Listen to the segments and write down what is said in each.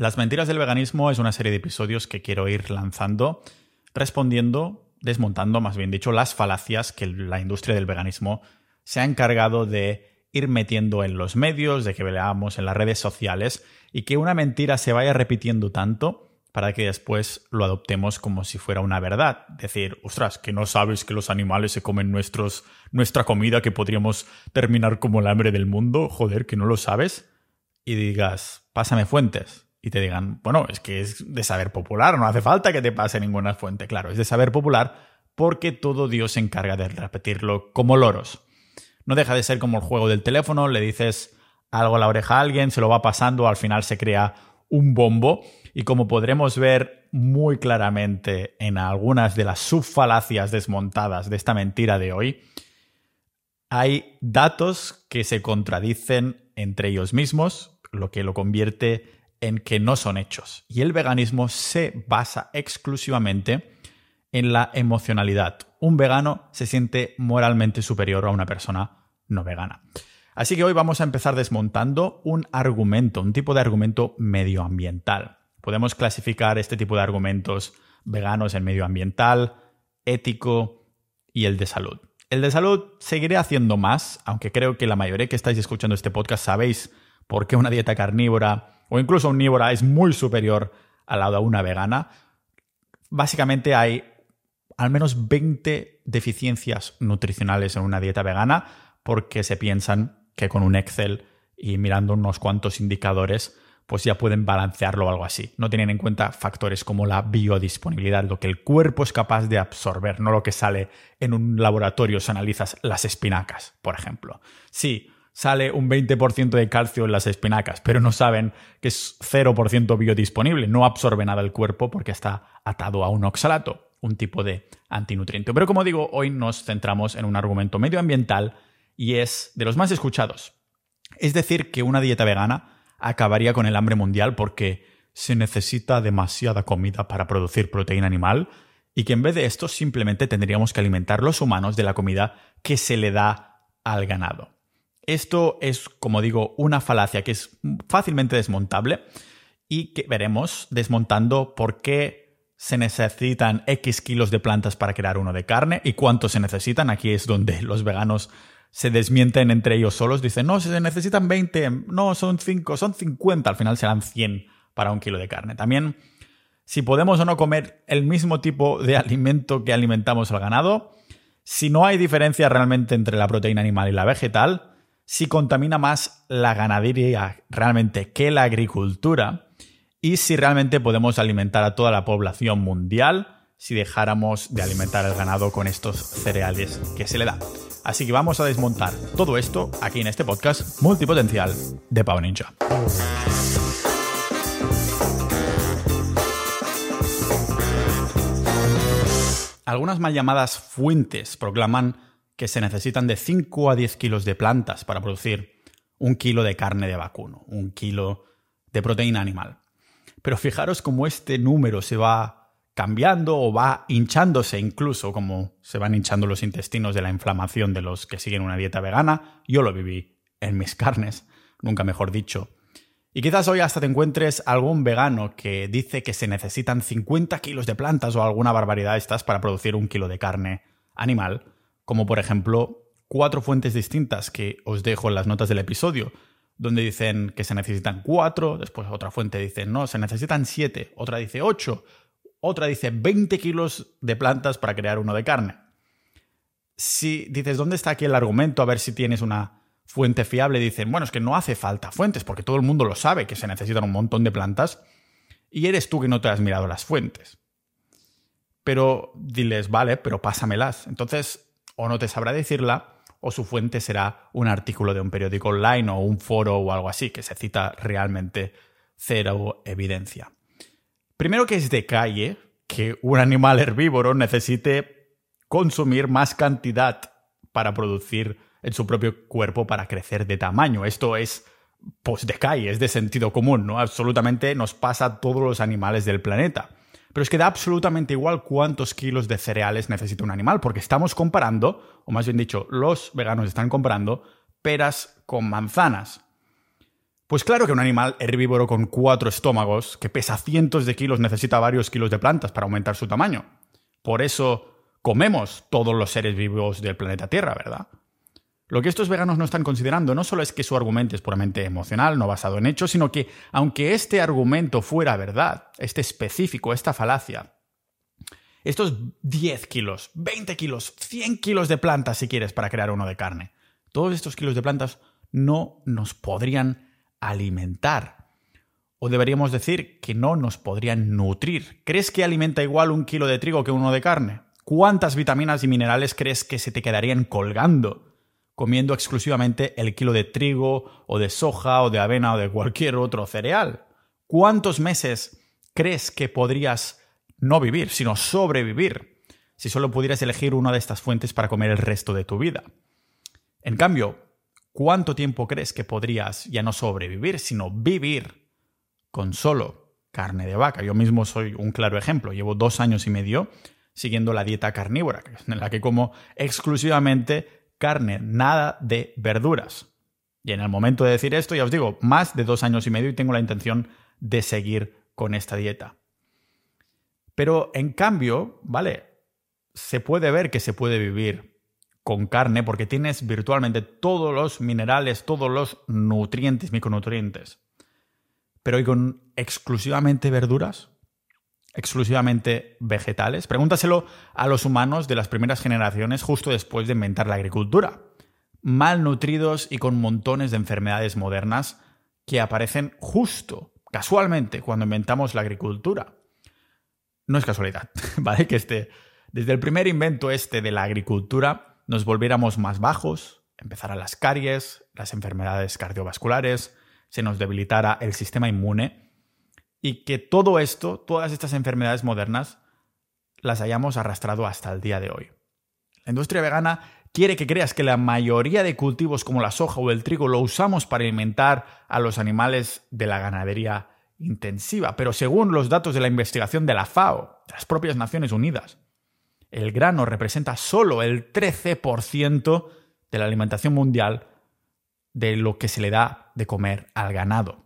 Las mentiras del veganismo es una serie de episodios que quiero ir lanzando, respondiendo, desmontando, más bien dicho, las falacias que la industria del veganismo se ha encargado de ir metiendo en los medios, de que veamos en las redes sociales y que una mentira se vaya repitiendo tanto para que después lo adoptemos como si fuera una verdad. Decir, ostras, que no sabes que los animales se comen nuestros, nuestra comida, que podríamos terminar como el hambre del mundo, joder, que no lo sabes. Y digas, pásame fuentes y te digan, bueno, es que es de saber popular, no hace falta que te pase ninguna fuente. Claro, es de saber popular porque todo Dios se encarga de repetirlo como loros. No deja de ser como el juego del teléfono, le dices algo a la oreja a alguien, se lo va pasando, al final se crea un bombo y como podremos ver muy claramente en algunas de las subfalacias desmontadas de esta mentira de hoy, hay datos que se contradicen entre ellos mismos, lo que lo convierte en que no son hechos. Y el veganismo se basa exclusivamente en la emocionalidad. Un vegano se siente moralmente superior a una persona no vegana. Así que hoy vamos a empezar desmontando un argumento, un tipo de argumento medioambiental. Podemos clasificar este tipo de argumentos veganos en medioambiental, ético y el de salud. El de salud seguiré haciendo más, aunque creo que la mayoría que estáis escuchando este podcast sabéis por qué una dieta carnívora o incluso omnívora es muy superior a la de una vegana, básicamente hay al menos 20 deficiencias nutricionales en una dieta vegana porque se piensan que con un Excel y mirando unos cuantos indicadores pues ya pueden balancearlo o algo así. No tienen en cuenta factores como la biodisponibilidad, lo que el cuerpo es capaz de absorber, no lo que sale en un laboratorio si analizas las espinacas, por ejemplo. Sí, sale un 20% de calcio en las espinacas, pero no saben que es 0% biodisponible, no absorbe nada el cuerpo porque está atado a un oxalato, un tipo de antinutriente. Pero como digo, hoy nos centramos en un argumento medioambiental y es de los más escuchados. Es decir, que una dieta vegana acabaría con el hambre mundial porque se necesita demasiada comida para producir proteína animal y que en vez de esto simplemente tendríamos que alimentar los humanos de la comida que se le da al ganado. Esto es, como digo, una falacia que es fácilmente desmontable y que veremos desmontando por qué se necesitan X kilos de plantas para crear uno de carne y cuánto se necesitan. Aquí es donde los veganos se desmienten entre ellos solos. Dicen, no, se necesitan 20, no, son 5, son 50, al final serán 100 para un kilo de carne. También, si podemos o no comer el mismo tipo de alimento que alimentamos al ganado, si no hay diferencia realmente entre la proteína animal y la vegetal, si contamina más la ganadería realmente que la agricultura y si realmente podemos alimentar a toda la población mundial si dejáramos de alimentar el ganado con estos cereales que se le da. Así que vamos a desmontar todo esto aquí en este podcast multipotencial de Pau Ninja. Algunas mal llamadas fuentes proclaman que se necesitan de 5 a 10 kilos de plantas para producir un kilo de carne de vacuno, un kilo de proteína animal. Pero fijaros cómo este número se va cambiando o va hinchándose incluso, como se van hinchando los intestinos de la inflamación de los que siguen una dieta vegana. Yo lo viví en mis carnes, nunca mejor dicho. Y quizás hoy hasta te encuentres algún vegano que dice que se necesitan 50 kilos de plantas o alguna barbaridad estas para producir un kilo de carne animal como por ejemplo cuatro fuentes distintas que os dejo en las notas del episodio, donde dicen que se necesitan cuatro, después otra fuente dice no, se necesitan siete, otra dice ocho, otra dice 20 kilos de plantas para crear uno de carne. Si dices, ¿dónde está aquí el argumento? A ver si tienes una fuente fiable, dicen, bueno, es que no hace falta fuentes, porque todo el mundo lo sabe que se necesitan un montón de plantas, y eres tú que no te has mirado las fuentes. Pero diles, vale, pero pásamelas. Entonces, o no te sabrá decirla, o su fuente será un artículo de un periódico online o un foro o algo así, que se cita realmente cero evidencia. Primero que es de calle que un animal herbívoro necesite consumir más cantidad para producir en su propio cuerpo para crecer de tamaño. Esto es pues de calle, es de sentido común, ¿no? Absolutamente nos pasa a todos los animales del planeta. Pero es que da absolutamente igual cuántos kilos de cereales necesita un animal, porque estamos comparando, o más bien dicho, los veganos están comparando peras con manzanas. Pues claro que un animal herbívoro con cuatro estómagos, que pesa cientos de kilos, necesita varios kilos de plantas para aumentar su tamaño. Por eso comemos todos los seres vivos del planeta Tierra, ¿verdad? Lo que estos veganos no están considerando no solo es que su argumento es puramente emocional, no basado en hechos, sino que aunque este argumento fuera verdad, este específico, esta falacia, estos 10 kilos, 20 kilos, 100 kilos de plantas si quieres para crear uno de carne, todos estos kilos de plantas no nos podrían alimentar. O deberíamos decir que no nos podrían nutrir. ¿Crees que alimenta igual un kilo de trigo que uno de carne? ¿Cuántas vitaminas y minerales crees que se te quedarían colgando comiendo exclusivamente el kilo de trigo o de soja o de avena o de cualquier otro cereal? ¿Cuántos meses crees que podrías no vivir, sino sobrevivir, si solo pudieras elegir una de estas fuentes para comer el resto de tu vida? En cambio, ¿cuánto tiempo crees que podrías ya no sobrevivir, sino vivir con solo carne de vaca? Yo mismo soy un claro ejemplo. Llevo dos años y medio siguiendo la dieta carnívora, en la que como exclusivamente carne, nada de verduras. Y en el momento de decir esto, ya os digo, más de dos años y medio y tengo la intención de seguir con esta dieta. Pero en cambio, ¿vale? Se puede ver que se puede vivir con carne porque tienes virtualmente todos los minerales, todos los nutrientes, micronutrientes. Pero ¿y con exclusivamente verduras? Exclusivamente vegetales? Pregúntaselo a los humanos de las primeras generaciones justo después de inventar la agricultura. Malnutridos y con montones de enfermedades modernas que aparecen justo, casualmente, cuando inventamos la agricultura. No es casualidad, ¿vale? Que este, desde el primer invento este de la agricultura nos volviéramos más bajos, empezaran las caries, las enfermedades cardiovasculares, se nos debilitara el sistema inmune y que todo esto, todas estas enfermedades modernas, las hayamos arrastrado hasta el día de hoy. La industria vegana quiere que creas que la mayoría de cultivos como la soja o el trigo lo usamos para alimentar a los animales de la ganadería intensiva, pero según los datos de la investigación de la FAO, de las propias Naciones Unidas, el grano representa solo el 13% de la alimentación mundial de lo que se le da de comer al ganado.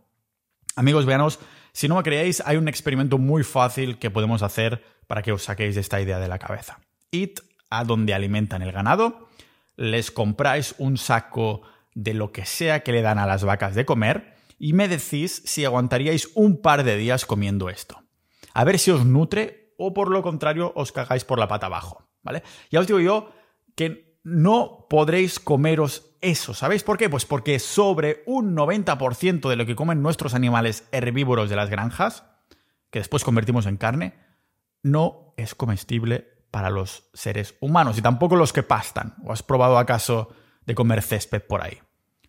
Amigos veganos, si no me creéis, hay un experimento muy fácil que podemos hacer para que os saquéis esta idea de la cabeza. Id a donde alimentan el ganado, les compráis un saco de lo que sea que le dan a las vacas de comer y me decís si aguantaríais un par de días comiendo esto. A ver si os nutre o por lo contrario os cagáis por la pata abajo, ¿vale? Ya os digo yo que no podréis comeros eso. ¿Sabéis por qué? Pues porque sobre un 90% de lo que comen nuestros animales herbívoros de las granjas, que después convertimos en carne, no es comestible para los seres humanos y tampoco los que pastan. ¿O has probado acaso de comer césped por ahí?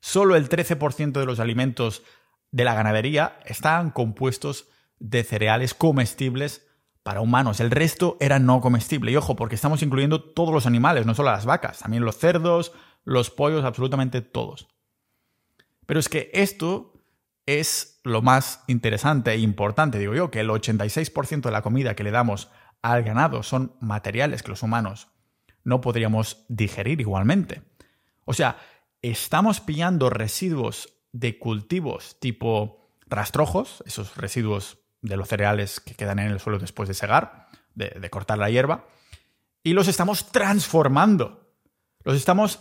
Solo el 13% de los alimentos de la ganadería están compuestos de cereales comestibles para humanos. El resto era no comestible. Y ojo, porque estamos incluyendo todos los animales, no solo las vacas, también los cerdos, los pollos, absolutamente todos. Pero es que esto es lo más interesante e importante, digo yo, que el 86% de la comida que le damos al ganado son materiales que los humanos no podríamos digerir igualmente. O sea, estamos pillando residuos de cultivos tipo rastrojos, esos residuos de los cereales que quedan en el suelo después de segar, de, de cortar la hierba, y los estamos transformando. Los estamos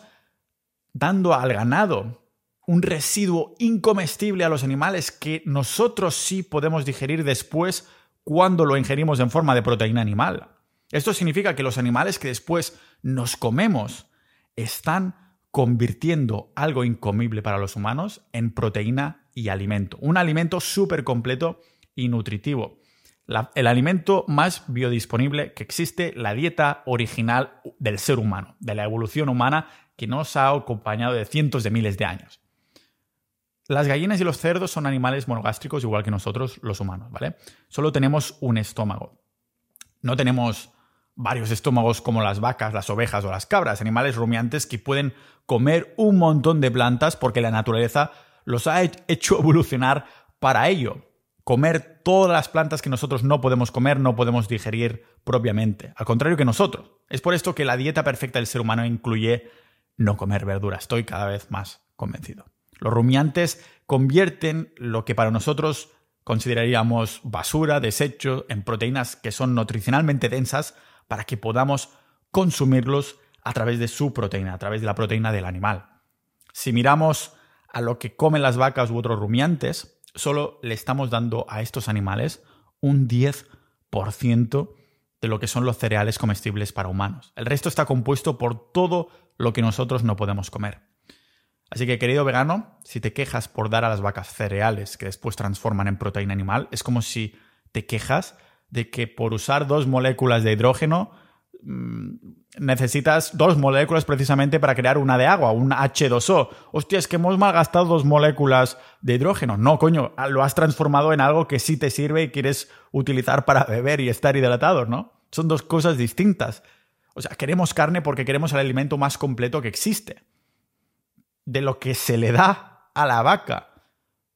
dando al ganado un residuo incomestible a los animales que nosotros sí podemos digerir después cuando lo ingerimos en forma de proteína animal. Esto significa que los animales que después nos comemos están convirtiendo algo incomible para los humanos en proteína y alimento. Un alimento súper completo y nutritivo. el alimento más biodisponible que existe, la dieta original del ser humano, de la evolución humana que nos ha acompañado de cientos de miles de años. Las gallinas y los cerdos son animales monogástricos igual que nosotros los humanos, ¿vale? Solo tenemos un estómago. No tenemos varios estómagos como las vacas, las ovejas o las cabras, animales rumiantes que pueden comer un montón de plantas porque la naturaleza los ha hecho evolucionar para ello. Comer todas las plantas que nosotros no podemos comer, no podemos digerir propiamente. Al contrario que nosotros. Es por esto que la dieta perfecta del ser humano incluye no comer verdura. Estoy cada vez más convencido. Los rumiantes convierten lo que para nosotros consideraríamos basura, desecho, en proteínas que son nutricionalmente densas para que podamos consumirlos a través de su proteína, a través de la proteína del animal. Si miramos a lo que comen las vacas u otros rumiantes, solo le estamos dando a estos animales un 10% de lo que son los cereales comestibles para humanos. El resto está compuesto por todo lo que nosotros no podemos comer. Así que, querido vegano, si te quejas por dar a las vacas cereales que después transforman en proteína animal, es como si te quejas de que por usar dos moléculas de hidrógeno necesitas dos moléculas precisamente para crear una de agua, un H2O. Hostia, es que hemos malgastado dos moléculas de hidrógeno. No, coño, lo has transformado en algo que sí te sirve y quieres utilizar para beber y estar hidratado, ¿no? Son dos cosas distintas. O sea, queremos carne porque queremos el alimento más completo que existe. De lo que se le da a la vaca,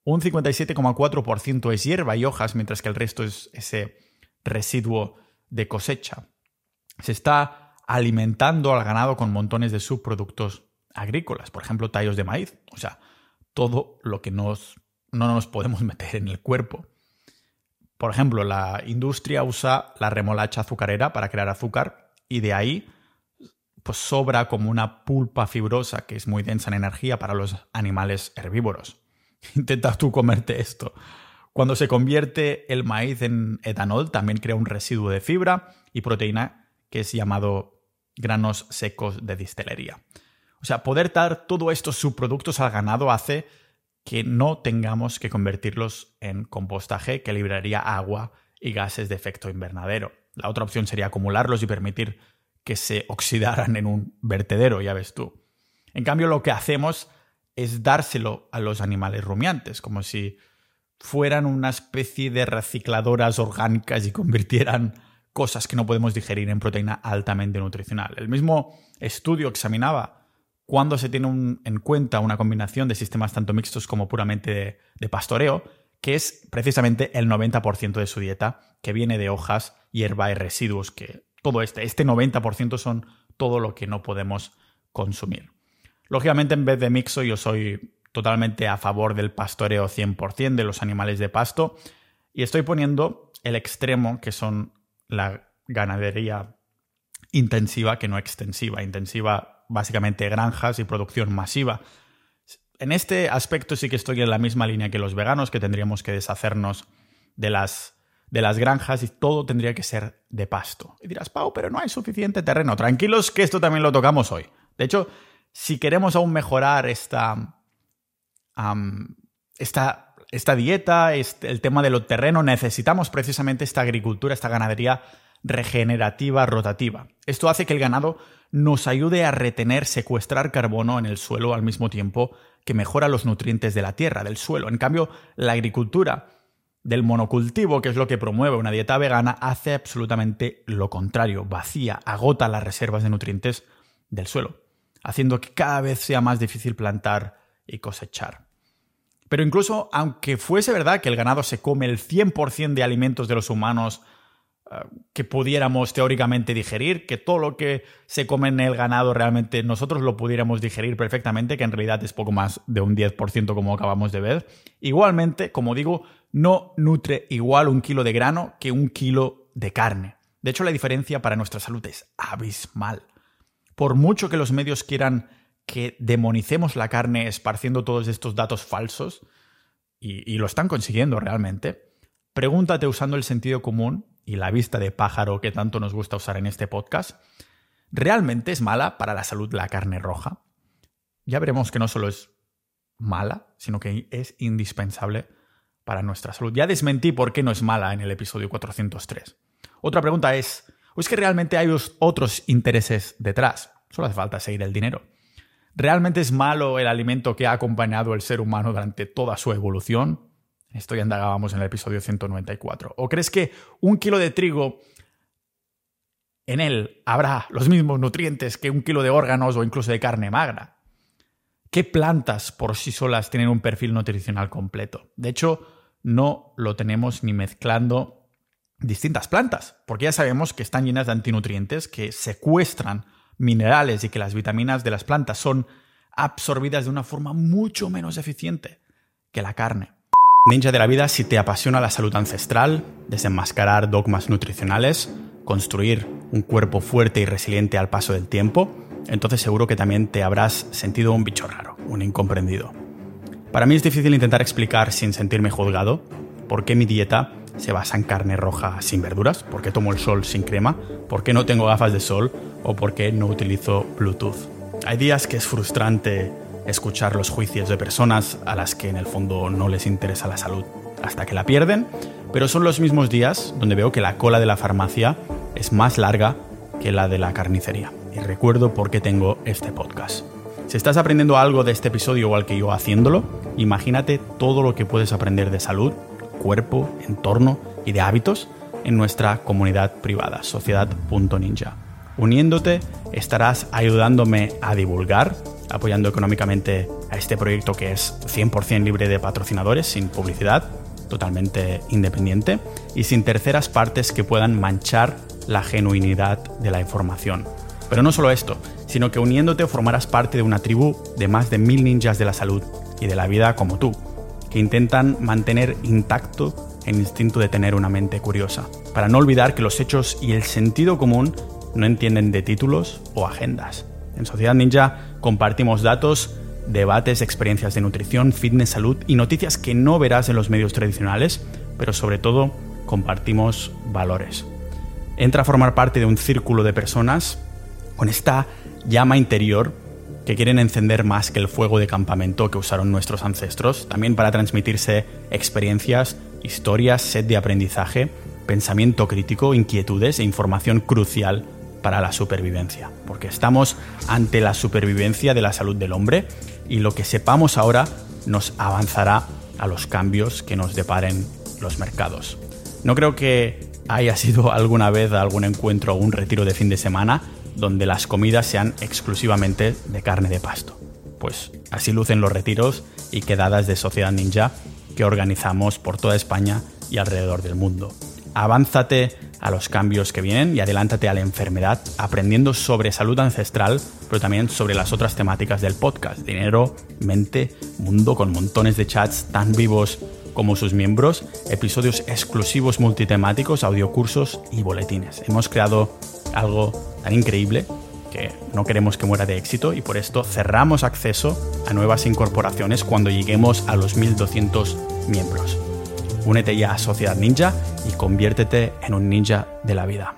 un 57,4% es hierba y hojas, mientras que el resto es ese residuo de cosecha. Se está alimentando al ganado con montones de subproductos agrícolas, por ejemplo, tallos de maíz, o sea, todo lo que nos, no nos podemos meter en el cuerpo. Por ejemplo, la industria usa la remolacha azucarera para crear azúcar y de ahí pues sobra como una pulpa fibrosa que es muy densa en energía para los animales herbívoros. Intenta tú comerte esto. Cuando se convierte el maíz en etanol, también crea un residuo de fibra y proteína que es llamado granos secos de distelería. O sea, poder dar todos estos subproductos al ganado hace que no tengamos que convertirlos en compostaje que liberaría agua y gases de efecto invernadero. La otra opción sería acumularlos y permitir que se oxidaran en un vertedero, ya ves tú. En cambio, lo que hacemos es dárselo a los animales rumiantes, como si fueran una especie de recicladoras orgánicas y convirtieran cosas que no podemos digerir en proteína altamente nutricional. El mismo estudio examinaba cuando se tiene en cuenta una combinación de sistemas tanto mixtos como puramente de, pastoreo, que es precisamente el 90% de su dieta, que viene de hojas, hierba y residuos, que todo este, este 90% son todo lo que no podemos consumir. Lógicamente, en vez de mixo, yo soy totalmente a favor del pastoreo 100% de los animales de pasto y estoy poniendo el extremo que son la ganadería intensiva que no extensiva. Intensiva básicamente granjas y producción masiva. En este aspecto sí que estoy en la misma línea que los veganos, que tendríamos que deshacernos de las, de las granjas y todo tendría que ser de pasto. Y dirás, Pau, pero no hay suficiente terreno. Tranquilos que esto también lo tocamos hoy. De hecho, si queremos aún mejorar esta, esta, esta, dieta, este, el tema de lo terreno, necesitamos precisamente esta agricultura, esta ganadería regenerativa, rotativa. Esto hace que el ganado nos ayude a retener, secuestrar carbono en el suelo al mismo tiempo que mejora los nutrientes de la tierra, del suelo. En cambio, la agricultura del monocultivo, que es lo que promueve una dieta vegana, hace absolutamente lo contrario, vacía, agota las reservas de nutrientes del suelo, haciendo que cada vez sea más difícil plantar y cosechar. Pero incluso aunque fuese verdad que el ganado se come el 100% de alimentos de los humanos eh, que pudiéramos teóricamente digerir, que todo lo que se come en el ganado realmente nosotros lo pudiéramos digerir perfectamente, que en realidad es poco más de un 10% como acabamos de ver, igualmente, como digo, no nutre igual un kilo de grano que un kilo de carne. De hecho, la diferencia para nuestra salud es abismal. Por mucho que los medios quieran que demonicemos la carne esparciendo todos estos datos falsos, y, lo están consiguiendo realmente, pregúntate usando el sentido común y la vista de pájaro que tanto nos gusta usar en este podcast, ¿realmente es mala para la salud la carne roja? Ya veremos que no solo es mala, sino que es indispensable para nuestra salud. Ya desmentí por qué no es mala en el episodio 403. Otra pregunta es, ¿o es que realmente hay otros intereses detrás? Solo hace falta seguir el dinero. ¿Realmente es malo el alimento que ha acompañado el ser humano durante toda su evolución? Esto ya indagábamos en el episodio 194. ¿O crees que un kilo de trigo en él habrá los mismos nutrientes que un kilo de órganos o incluso de carne magra? ¿Qué plantas por sí solas tienen un perfil nutricional completo? De hecho, no lo tenemos ni mezclando distintas plantas, porque ya sabemos que están llenas de antinutrientes que secuestran minerales y que las vitaminas de las plantas son absorbidas de una forma mucho menos eficiente que la carne. Ninja de la vida, si te apasiona la salud ancestral, desenmascarar dogmas nutricionales, construir un cuerpo fuerte y resiliente al paso del tiempo, entonces seguro que también te habrás sentido un bicho raro, un incomprendido. Para mí es difícil intentar explicar sin sentirme juzgado por qué mi dieta se basa en carne roja sin verduras, por qué tomo el sol sin crema, por qué no tengo gafas de sol o por qué no utilizo Bluetooth. Hay días que es frustrante escuchar los juicios de personas a las que en el fondo no les interesa la salud hasta que la pierden, pero son los mismos días donde veo que la cola de la farmacia es más larga que la de la carnicería. Y recuerdo por qué tengo este podcast. Si estás aprendiendo algo de este episodio igual que yo haciéndolo, imagínate todo lo que puedes aprender de salud, cuerpo, entorno y de hábitos en nuestra comunidad privada, sociedad.ninja. Uniéndote estarás ayudándome a divulgar, apoyando económicamente a este proyecto que es 100% libre de patrocinadores, sin publicidad, totalmente independiente y sin terceras partes que puedan manchar la genuinidad de la información. Pero no solo esto, sino que uniéndote formarás parte de una tribu de más de mil ninjas de la salud y de la vida como tú, que intentan mantener intacto el instinto de tener una mente curiosa, para no olvidar que los hechos y el sentido común no entienden de títulos o agendas. En Sociedad Ninja compartimos datos, debates, experiencias de nutrición, fitness, salud y noticias que no verás en los medios tradicionales, pero sobre todo compartimos valores. Entra a formar parte de un círculo de personas con esta llama interior que quieren encender más que el fuego de campamento que usaron nuestros ancestros, también para transmitirse experiencias, historias, sed de aprendizaje, pensamiento crítico, inquietudes e información crucial para la supervivencia, porque estamos ante la supervivencia de la salud del hombre y lo que sepamos ahora nos avanzará a los cambios que nos deparen los mercados. No creo que haya sido alguna vez algún encuentro o un retiro de fin de semana donde las comidas sean exclusivamente de carne de pasto. Pues así lucen los retiros y quedadas de Sociedad Ninja que organizamos por toda España y alrededor del mundo. Avánzate a los cambios que vienen y adelántate a la enfermedad aprendiendo sobre salud ancestral, pero también sobre las otras temáticas del podcast, dinero, mente, mundo, con montones de chats tan vivos como sus miembros, episodios exclusivos multitemáticos, audiocursos y boletines. Hemos creado algo tan increíble que no queremos que muera de éxito y por esto cerramos acceso a nuevas incorporaciones cuando lleguemos a los 1200 miembros. Únete ya a Sociedad Ninja y conviértete en un ninja de la vida.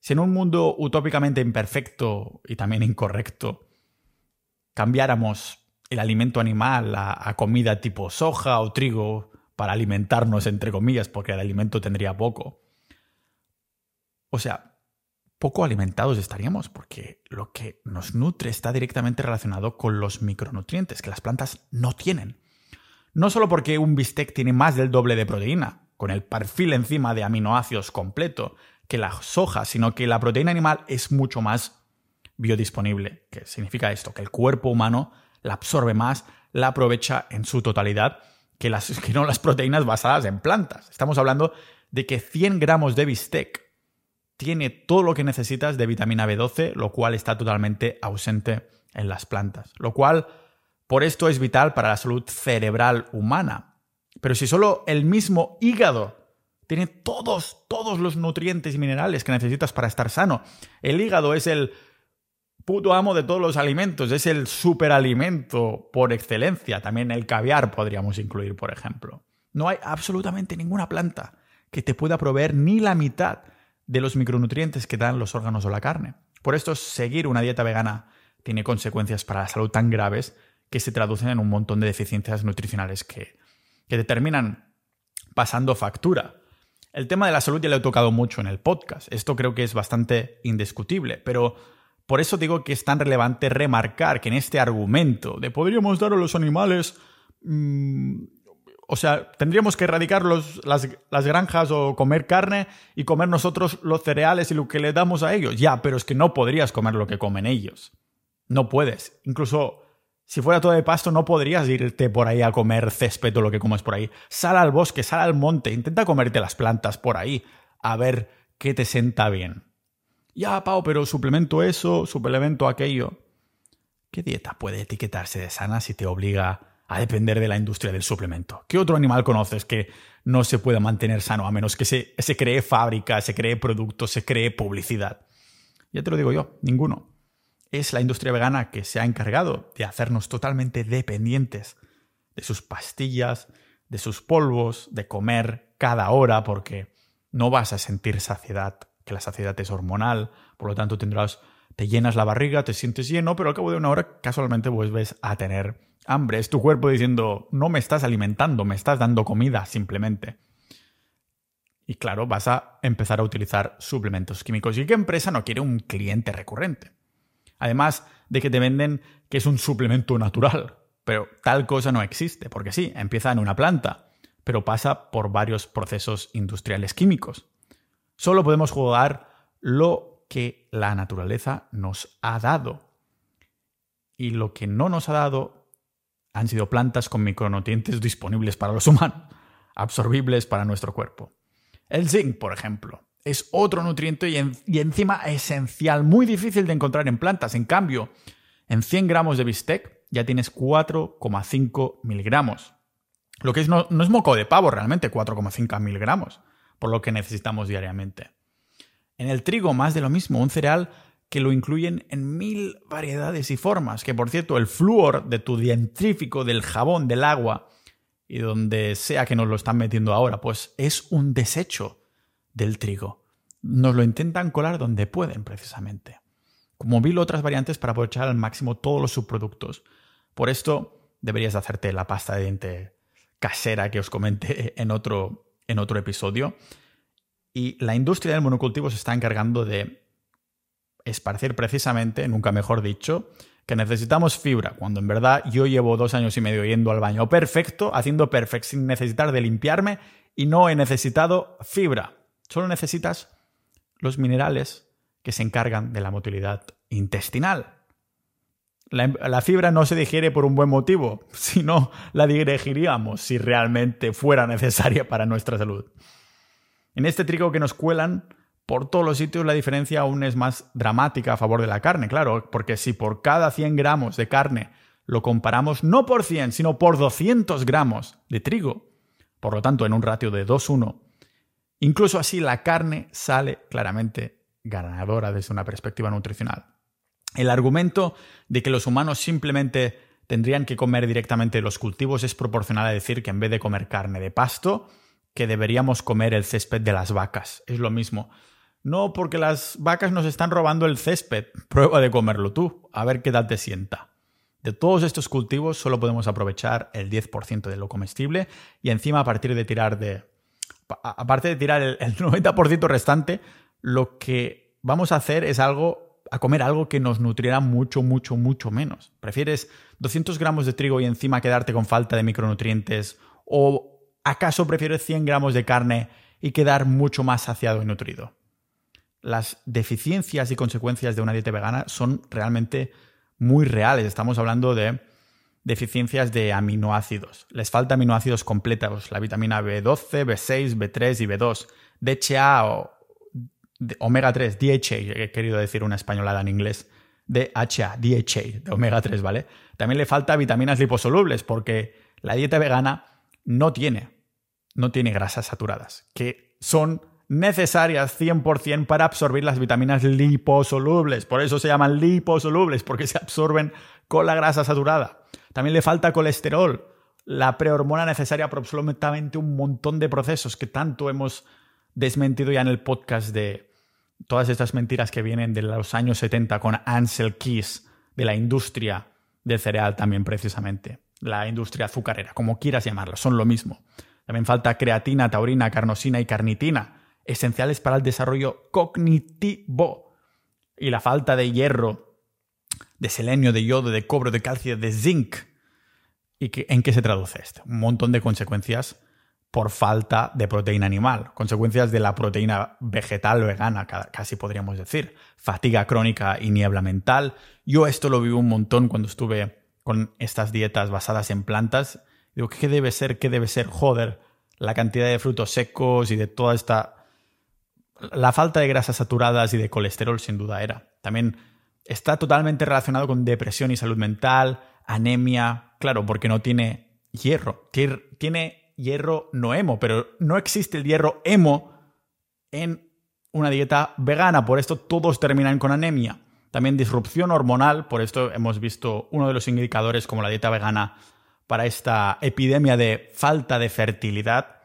Si en un mundo utópicamente imperfecto y también incorrecto cambiáramos el alimento animal a, comida tipo soja o trigo para alimentarnos, entre comillas, porque el alimento tendría poco, o sea, poco alimentados estaríamos porque lo que nos nutre está directamente relacionado con los micronutrientes que las plantas no tienen. No solo porque un bistec tiene más del doble de proteína, con el perfil encima de aminoácidos completo, que la soja, sino que la proteína animal es mucho más biodisponible. ¿Qué significa esto? Que el cuerpo humano la absorbe más, la aprovecha en su totalidad que, las, que no las proteínas basadas en plantas. Estamos hablando de que 100 gramos de bistec tiene todo lo que necesitas de vitamina B12, lo cual está totalmente ausente en las plantas. Lo cual, por esto, es vital para la salud cerebral humana. Pero si solo el mismo hígado tiene todos, todos los nutrientes y minerales que necesitas para estar sano, el hígado es el puto amo de todos los alimentos, es el superalimento por excelencia. También el caviar podríamos incluir, por ejemplo. No hay absolutamente ninguna planta que te pueda proveer ni la mitad de los micronutrientes que dan los órganos o la carne. Por esto, seguir una dieta vegana tiene consecuencias para la salud tan graves que se traducen en un montón de deficiencias nutricionales que, que te terminan pasando factura. El tema de la salud ya lo he tocado mucho en el podcast. Esto creo que es bastante indiscutible, pero por eso digo que es tan relevante remarcar que en este argumento de podríamos dar a los animales mmm, o sea, tendríamos que erradicar las, granjas o comer carne y comer nosotros los cereales y lo que le damos a ellos. Ya, pero es que no podrías comer lo que comen ellos. No puedes. Incluso si fuera todo de pasto, no podrías irte por ahí a comer césped o lo que comes por ahí. Sal al bosque, sal al monte, intenta comerte las plantas por ahí, a ver qué te sienta bien. Ya, Pau, pero suplemento eso, suplemento aquello. ¿Qué dieta puede etiquetarse de sana si te obliga a depender de la industria del suplemento? ¿Qué otro animal conoces que no se pueda mantener sano a menos que se, se cree fábrica, se cree producto, se cree publicidad? Ya te lo digo yo, ninguno. Es la industria vegana que se ha encargado de hacernos totalmente dependientes de sus pastillas, de sus polvos, de comer cada hora porque no vas a sentir saciedad, que la saciedad es hormonal, por lo tanto tendrás te llenas la barriga, te sientes lleno, pero al cabo de una hora casualmente vuelves a tener hambre. Es tu cuerpo diciendo, no me estás alimentando, me estás dando comida simplemente. Y claro, vas a empezar a utilizar suplementos químicos. ¿Y qué empresa no quiere un cliente recurrente? Además de que te venden que es un suplemento natural, pero tal cosa no existe, porque sí, empieza en una planta, pero pasa por varios procesos industriales químicos. Solo podemos jugar lo que la naturaleza nos ha dado. Y lo que no nos ha dado han sido plantas con micronutrientes disponibles para los humanos, absorbibles para nuestro cuerpo. El zinc, por ejemplo, es otro nutriente y, encima esencial, muy difícil de encontrar en plantas. En cambio, en 100 gramos de bistec ya tienes 4,5 miligramos. Lo que es no, es moco de pavo realmente, 4,5 miligramos, por lo que necesitamos diariamente. En el trigo más de lo mismo, un cereal que lo incluyen en mil variedades y formas, que por cierto el flúor de tu dientrífico, del jabón, del agua, y donde sea que nos lo están metiendo ahora, pues es un desecho del trigo. Nos lo intentan colar donde pueden, precisamente. Como mil otras variantes para aprovechar al máximo todos los subproductos. Por esto deberías hacerte la pasta de diente casera que os comenté en otro, en otro episodio. Y la industria del monocultivo se está encargando de esparcir precisamente, nunca mejor dicho, que necesitamos fibra, cuando en verdad yo llevo dos años y medio yendo al baño perfecto, haciendo perfecto sin necesitar de limpiarme y no he necesitado fibra. Solo necesitas los minerales que se encargan de la motilidad intestinal. La, fibra no se digiere por un buen motivo, sino la digeriríamos si realmente fuera necesaria para nuestra salud. En este trigo que nos cuelan por todos los sitios la diferencia aún es más dramática a favor de la carne, claro, porque si por cada 100 gramos de carne lo comparamos no por 100, sino por 200 gramos de trigo, por lo tanto en un ratio de 2-1, incluso así la carne sale claramente ganadora desde una perspectiva nutricional. El argumento de que los humanos simplemente tendrían que comer directamente los cultivos es proporcional a decir que en vez de comer carne de pasto, que deberíamos comer el césped de las vacas. Es lo mismo. No, porque las vacas nos están robando el césped. Prueba de comerlo tú, a ver qué tal te sienta. De todos estos cultivos solo podemos aprovechar el 10% de lo comestible y encima a partir de tirar de... Aparte de tirar el, 90% restante, lo que vamos a hacer es algo a comer algo que nos nutriera mucho, mucho, mucho menos. ¿Prefieres 200 gramos de trigo y encima quedarte con falta de micronutrientes o ¿Acaso prefieres 100 gramos de carne y quedar mucho más saciado y nutrido? Las deficiencias y consecuencias de una dieta vegana son realmente muy reales. Estamos hablando de deficiencias de aminoácidos. Les falta aminoácidos completos, la vitamina B12, B6, B3 y B2, DHA o omega 3, DHA, he querido decir una españolada en inglés, DHA, DHA, de omega 3, ¿vale? También le falta vitaminas liposolubles porque la dieta vegana no tiene, no tiene grasas saturadas, que son necesarias 100% para absorbir las vitaminas liposolubles. Por eso se llaman liposolubles, porque se absorben con la grasa saturada. También le falta colesterol, la prehormona necesaria para absolutamente un montón de procesos que tanto hemos desmentido ya en el podcast de todas estas mentiras que vienen de los años 70 con Ansel Keys, de la industria del cereal también precisamente la industria azucarera, como quieras llamarlo, son lo mismo. También falta creatina, taurina, carnosina y carnitina, esenciales para el desarrollo cognitivo. Y la falta de hierro, de selenio, de yodo, de cobre, de calcio, de zinc. ¿Y en qué se traduce esto? Un montón de consecuencias por falta de proteína animal, consecuencias de la proteína vegetal vegana, casi podríamos decir, fatiga crónica y niebla mental. Yo esto lo vivo un montón cuando estuve con estas dietas basadas en plantas. Digo, ¿qué debe ser? ¿Qué debe ser? Joder, la cantidad de frutos secos y de toda esta... La falta de grasas saturadas y de colesterol sin duda era. También está totalmente relacionado con depresión y salud mental, anemia, claro, porque no tiene hierro. Tiene hierro no hemo, pero no existe el hierro hemo en una dieta vegana, por esto todos terminan con anemia. También disrupción hormonal, por esto hemos visto uno de los indicadores como la dieta vegana para esta epidemia de falta de fertilidad,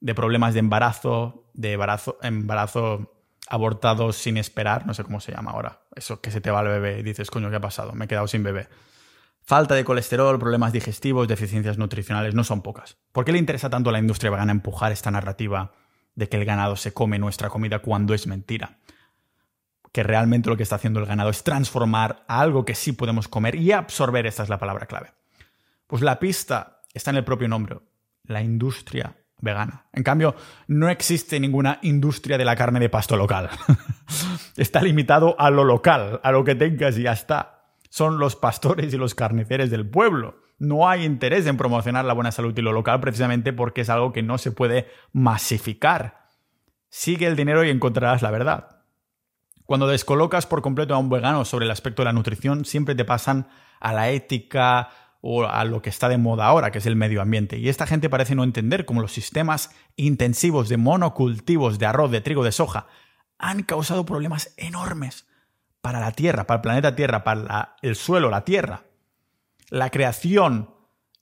de problemas de embarazo, de embarazo, embarazo abortado sin esperar, no sé cómo se llama ahora, eso que se te va al bebé y dices, coño, ¿qué ha pasado? Me he quedado sin bebé. Falta de colesterol, problemas digestivos, deficiencias nutricionales, no son pocas. ¿Por qué le interesa tanto a la industria vegana empujar esta narrativa de que el ganado se come nuestra comida cuando es mentira? Que realmente lo que está haciendo el ganado es transformar a algo que sí podemos comer y absorber, esta es la palabra clave. Pues la pista está en el propio nombre, la industria vegana. En cambio, no existe ninguna industria de la carne de pasto local. está limitado a lo local, a lo que tengas y ya está. Son los pastores y los carniceres del pueblo. No hay interés en promocionar la buena salud y lo local precisamente porque es algo que no se puede masificar. Sigue el dinero y encontrarás la verdad. Cuando descolocas por completo a un vegano sobre el aspecto de la nutrición, siempre te pasan a la ética, o a lo que está de moda ahora, que es el medio ambiente. Y esta gente parece no entender cómo los sistemas intensivos de monocultivos de arroz, de trigo, de soja han causado problemas enormes para la Tierra, para el planeta Tierra, para el suelo, la Tierra. La creación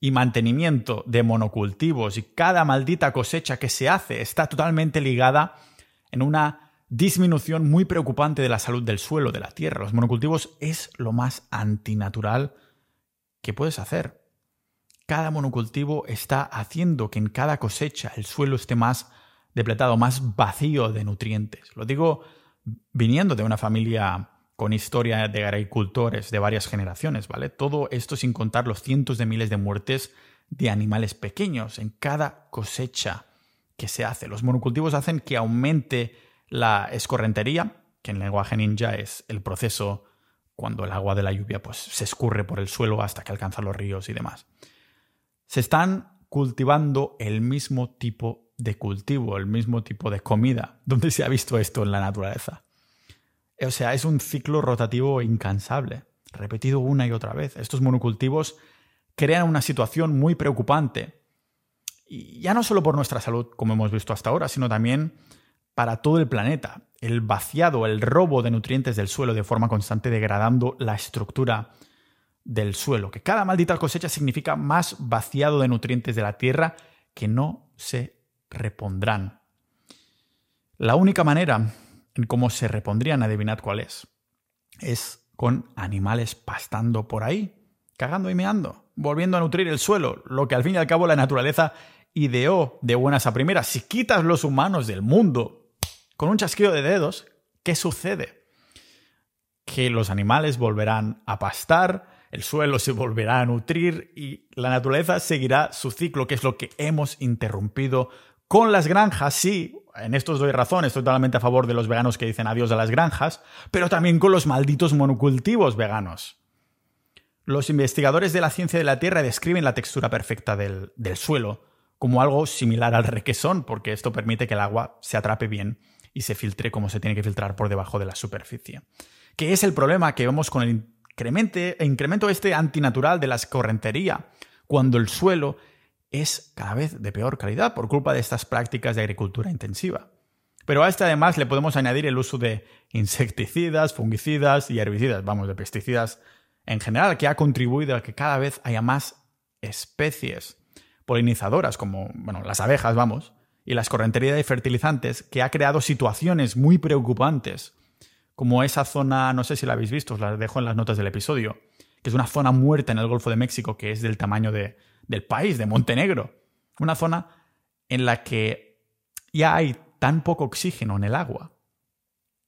y mantenimiento de monocultivos y cada maldita cosecha que se hace está totalmente ligada en una disminución muy preocupante de la salud del suelo, de la tierra. Los monocultivos es lo más antinatural ¿qué puedes hacer? Cada monocultivo está haciendo que en cada cosecha el suelo esté más depletado, más vacío de nutrientes. Lo digo viniendo de una familia con historia de agricultores de varias generaciones, ¿vale? Todo esto sin contar los cientos de miles de muertes de animales pequeños en cada cosecha que se hace. Los monocultivos hacen que aumente la escorrentería, que en lenguaje ninja es el proceso cuando el agua de la lluvia pues, se escurre por el suelo hasta que alcanza los ríos y demás. Se están cultivando el mismo tipo de cultivo, el mismo tipo de comida. ¿Dónde se ha visto esto en la naturaleza? O sea, es un ciclo rotativo incansable, repetido una y otra vez. Estos monocultivos crean una situación muy preocupante. Y ya no solo por nuestra salud, como hemos visto hasta ahora, sino también para todo el planeta. El vaciado, el robo de nutrientes del suelo de forma constante, degradando la estructura del suelo. Que cada maldita cosecha significa más vaciado de nutrientes de la tierra que no se repondrán. La única manera en cómo se repondrían, adivinad cuál es, es con animales pastando por ahí, cagando y meando, volviendo a nutrir el suelo, lo que al fin y al cabo la naturaleza ideó de buenas a primeras. Si quitas los humanos del mundo con un chasquido de dedos, ¿qué sucede? Que los animales volverán a pastar, el suelo se volverá a nutrir y la naturaleza seguirá su ciclo, que es lo que hemos interrumpido con las granjas. Sí, en esto os doy razón, estoy totalmente a favor de los veganos que dicen adiós a las granjas, pero también con los malditos monocultivos veganos. Los investigadores de la ciencia de la Tierra describen la textura perfecta del, del suelo como algo similar al requesón, porque esto permite que el agua se atrape bien y se filtre como se tiene que filtrar por debajo de la superficie. ¿Qué es el problema que vemos con el incremento, incremento este antinatural de la escorrentería cuando el suelo es cada vez de peor calidad por culpa de estas prácticas de agricultura intensiva? Pero a este además le podemos añadir el uso de insecticidas, fungicidas y herbicidas, vamos, de pesticidas en general, que ha contribuido a que cada vez haya más especies polinizadoras, como bueno, las abejas, vamos, y la escorrentería de fertilizantes que ha creado situaciones muy preocupantes, como esa zona, no sé si la habéis visto, os la dejo en las notas del episodio, que es una zona muerta en el Golfo de México que es del tamaño de, del país, de Montenegro. Una zona en la que ya hay tan poco oxígeno en el agua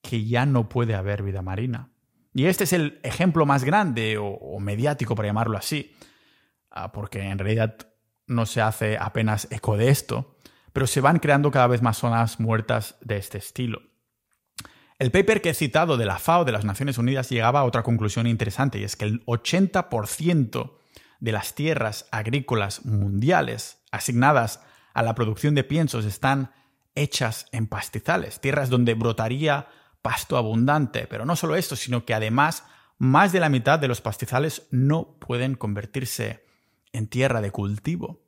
que ya no puede haber vida marina. Y este es el ejemplo más grande o, o mediático, para llamarlo así, ah, porque en realidad no se hace apenas eco de esto, pero se van creando cada vez más zonas muertas de este estilo. El paper que he citado de la FAO de las Naciones Unidas llegaba a otra conclusión interesante y es que el 80% de las tierras agrícolas mundiales asignadas a la producción de piensos están hechas en pastizales, tierras donde brotaría pasto abundante. Pero no solo esto, sino que además más de la mitad de los pastizales no pueden convertirse en tierra de cultivo.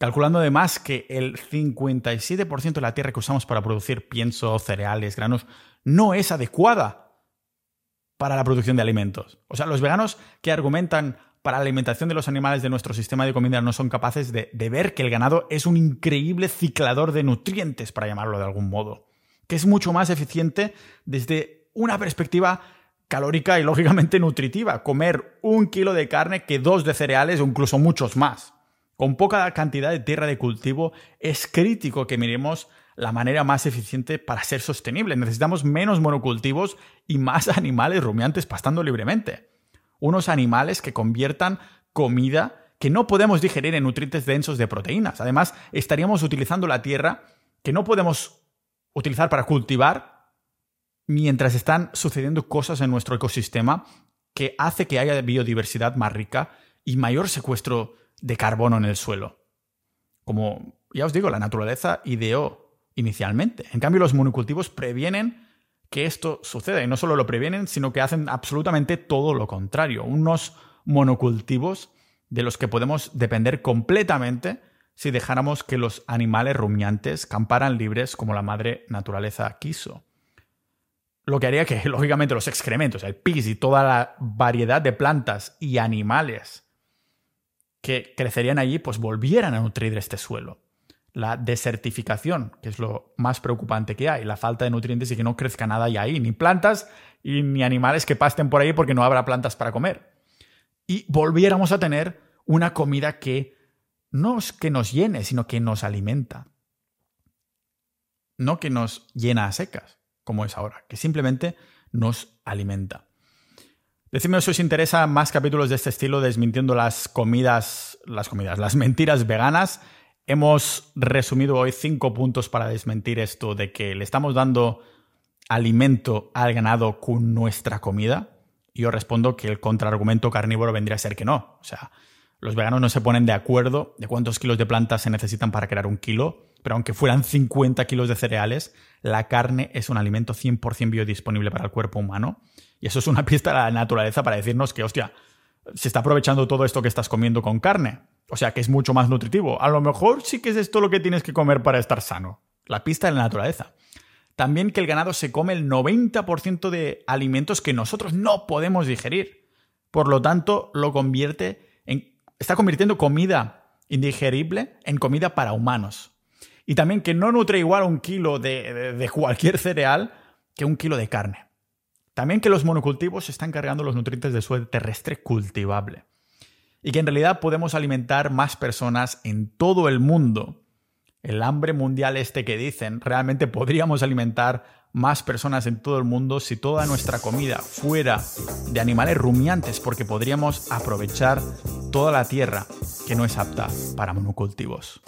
Calculando además que el 57% de la tierra que usamos para producir pienso, cereales, granos, no es adecuada para la producción de alimentos. O sea, los veganos que argumentan para la alimentación de los animales de nuestro sistema de comida no son capaces de, de, ver que el ganado es un increíble ciclador de nutrientes, para llamarlo de algún modo, que es mucho más eficiente desde una perspectiva calórica y lógicamente nutritiva. Comer un kilo de carne que dos de cereales o incluso muchos más. Con poca cantidad de tierra de cultivo es crítico que miremos la manera más eficiente para ser sostenible. Necesitamos menos monocultivos y más animales rumiantes pastando libremente. Unos animales que conviertan comida que no podemos digerir en nutrientes densos de proteínas. Además, estaríamos utilizando la tierra que no podemos utilizar para cultivar mientras están sucediendo cosas en nuestro ecosistema que hace que haya biodiversidad más rica y mayor secuestro de carbono en el suelo. Como ya os digo, la naturaleza ideó inicialmente. En cambio, los monocultivos previenen que esto suceda y no solo lo previenen, sino que hacen absolutamente todo lo contrario. Unos monocultivos de los que podemos depender completamente si dejáramos que los animales rumiantes camparan libres como la madre naturaleza quiso lo que haría que, lógicamente, los excrementos, el pis y toda la variedad de plantas y animales que crecerían allí, pues volvieran a nutrir este suelo. La desertificación, que es lo más preocupante que hay, la falta de nutrientes y que no crezca nada ahí, ni plantas y ni animales que pasten por ahí porque no habrá plantas para comer. Y volviéramos a tener una comida que no es que nos llene, sino que nos alimenta. No que nos llena a secas como es ahora, que simplemente nos alimenta. Decidme si os interesa más capítulos de este estilo desmintiendo las comidas, las comidas, las mentiras veganas. Hemos resumido hoy cinco puntos para desmentir esto de que le estamos dando alimento al ganado con nuestra comida. Y yo respondo que el contraargumento carnívoro vendría a ser que no. O sea, los veganos no se ponen de acuerdo de cuántos kilos de plantas se necesitan para crear un kilo, pero aunque fueran 50 kilos de cereales, la carne es un alimento 100% biodisponible para el cuerpo humano. Y eso es una pista de la naturaleza para decirnos que, hostia, se está aprovechando todo esto que estás comiendo con carne. O sea, que es mucho más nutritivo. A lo mejor sí que es esto lo que tienes que comer para estar sano. La pista de la naturaleza. También que el ganado se come el 90% de alimentos que nosotros no podemos digerir. Por lo tanto, lo convierte en. está convirtiendo comida indigerible en comida para humanos. Y también que no nutre igual un kilo de, cualquier cereal que un kilo de carne. También que los monocultivos están cargando los nutrientes del suelo terrestre cultivable. Y que en realidad podemos alimentar más personas en todo el mundo. El hambre mundial este que dicen, realmente podríamos alimentar más personas en todo el mundo si toda nuestra comida fuera de animales rumiantes, porque podríamos aprovechar toda la tierra que no es apta para monocultivos.